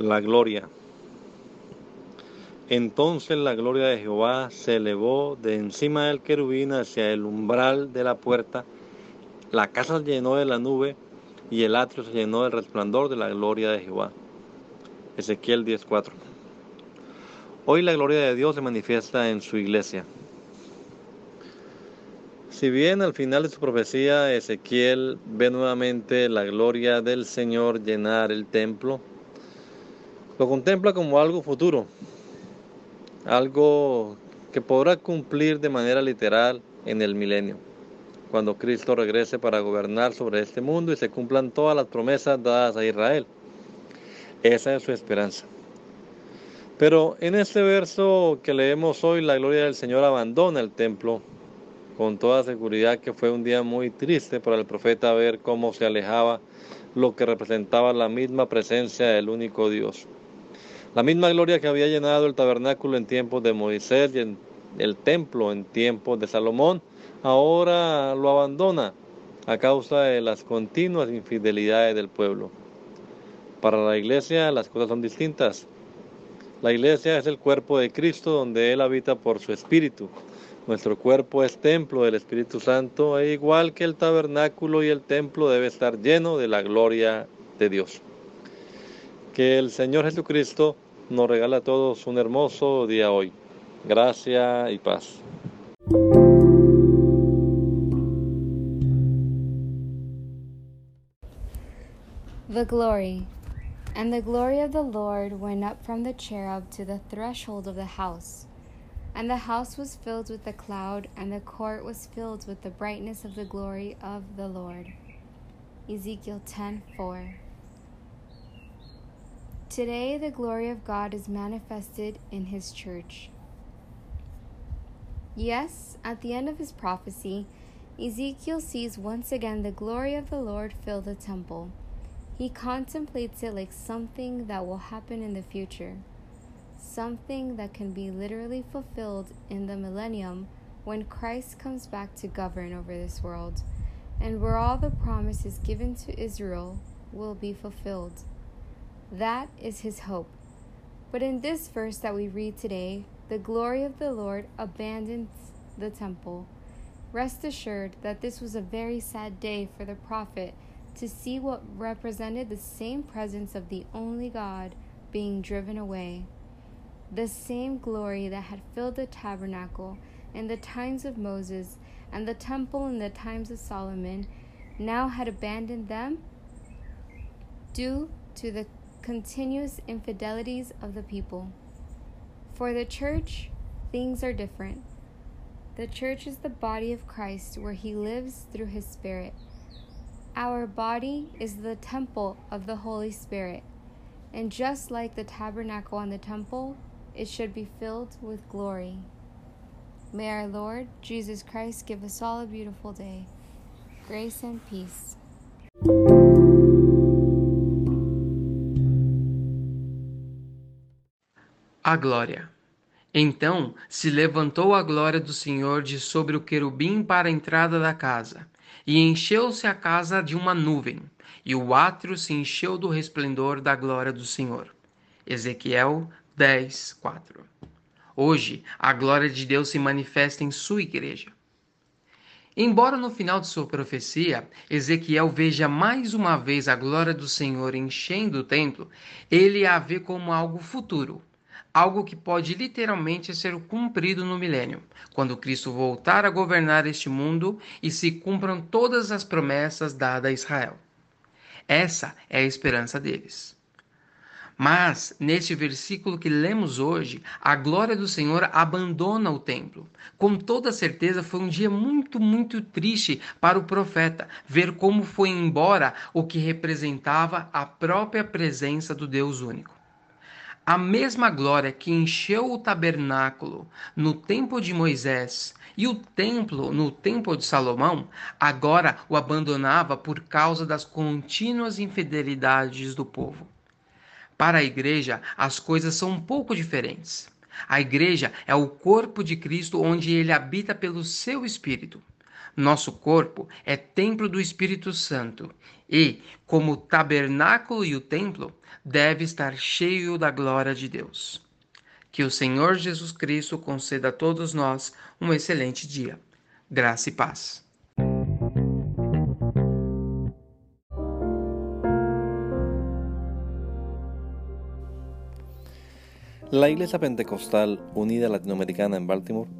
La gloria. Entonces la gloria de Jehová se elevó de encima del querubín hacia el umbral de la puerta. La casa se llenó de la nube y el atrio se llenó del resplandor de la gloria de Jehová. Ezequiel 10:4. Hoy la gloria de Dios se manifiesta en su iglesia. Si bien al final de su profecía Ezequiel ve nuevamente la gloria del Señor llenar el templo, lo contempla como algo futuro, algo que podrá cumplir de manera literal en el milenio, cuando Cristo regrese para gobernar sobre este mundo y se cumplan todas las promesas dadas a Israel. Esa es su esperanza. Pero en este verso que leemos hoy, la gloria del Señor abandona el templo con toda seguridad que fue un día muy triste para el profeta ver cómo se alejaba lo que representaba la misma presencia del único Dios. La misma gloria que había llenado el tabernáculo en tiempos de Moisés y en el templo en tiempos de Salomón, ahora lo abandona a causa de las continuas infidelidades del pueblo. Para la iglesia las cosas son distintas. La iglesia es el cuerpo de Cristo donde Él habita por su espíritu. Nuestro cuerpo es templo del Espíritu Santo e igual que el tabernáculo y el templo debe estar lleno de la gloria de Dios. Que el Señor Jesucristo nos regala a todos un hermoso día hoy. Gracia y paz. The glory. And the glory of the Lord went up from the cherub to the threshold of the house. And the house was filled with the cloud, and the court was filled with the brightness of the glory of the Lord. Ezekiel 10 4. Today, the glory of God is manifested in His church. Yes, at the end of his prophecy, Ezekiel sees once again the glory of the Lord fill the temple. He contemplates it like something that will happen in the future, something that can be literally fulfilled in the millennium when Christ comes back to govern over this world, and where all the promises given to Israel will be fulfilled. That is his hope. But in this verse that we read today, the glory of the Lord abandons the temple. Rest assured that this was a very sad day for the prophet to see what represented the same presence of the only God being driven away. The same glory that had filled the tabernacle in the times of Moses and the temple in the times of Solomon now had abandoned them due to the continuous infidelities of the people. For the church, things are different. The church is the body of Christ where he lives through his Spirit. Our body is the temple of the Holy Spirit, and just like the tabernacle and the temple, it should be filled with glory. May our Lord Jesus Christ give us all a beautiful day. Grace and peace. A glória. Então se levantou a glória do Senhor de sobre o querubim para a entrada da casa, e encheu-se a casa de uma nuvem, e o átrio se encheu do resplendor da glória do Senhor. Ezequiel 10, 4. Hoje, a glória de Deus se manifesta em sua igreja. Embora no final de sua profecia Ezequiel veja mais uma vez a glória do Senhor enchendo o templo, ele a vê como algo futuro, algo que pode literalmente ser cumprido no milênio, quando Cristo voltar a governar este mundo e se cumpram todas as promessas dadas a Israel. Essa é a esperança deles. Mas, nesse versículo que lemos hoje, a glória do Senhor abandona o templo. Com toda certeza, foi um dia muito, muito triste para o profeta ver como foi embora o que representava a própria presença do Deus único. A mesma glória que encheu o tabernáculo no tempo de Moisés e o templo no tempo de Salomão, agora o abandonava por causa das contínuas infidelidades do povo. Para a igreja, as coisas são um pouco diferentes. A igreja é o corpo de Cristo onde ele habita pelo seu espírito. Nosso corpo é templo do Espírito Santo e, como o tabernáculo e o templo, deve estar cheio da glória de Deus. Que o Senhor Jesus Cristo conceda a todos nós um excelente dia. Graça e paz. La Iglesia Pentecostal Unida Latinoamericana en Baltimore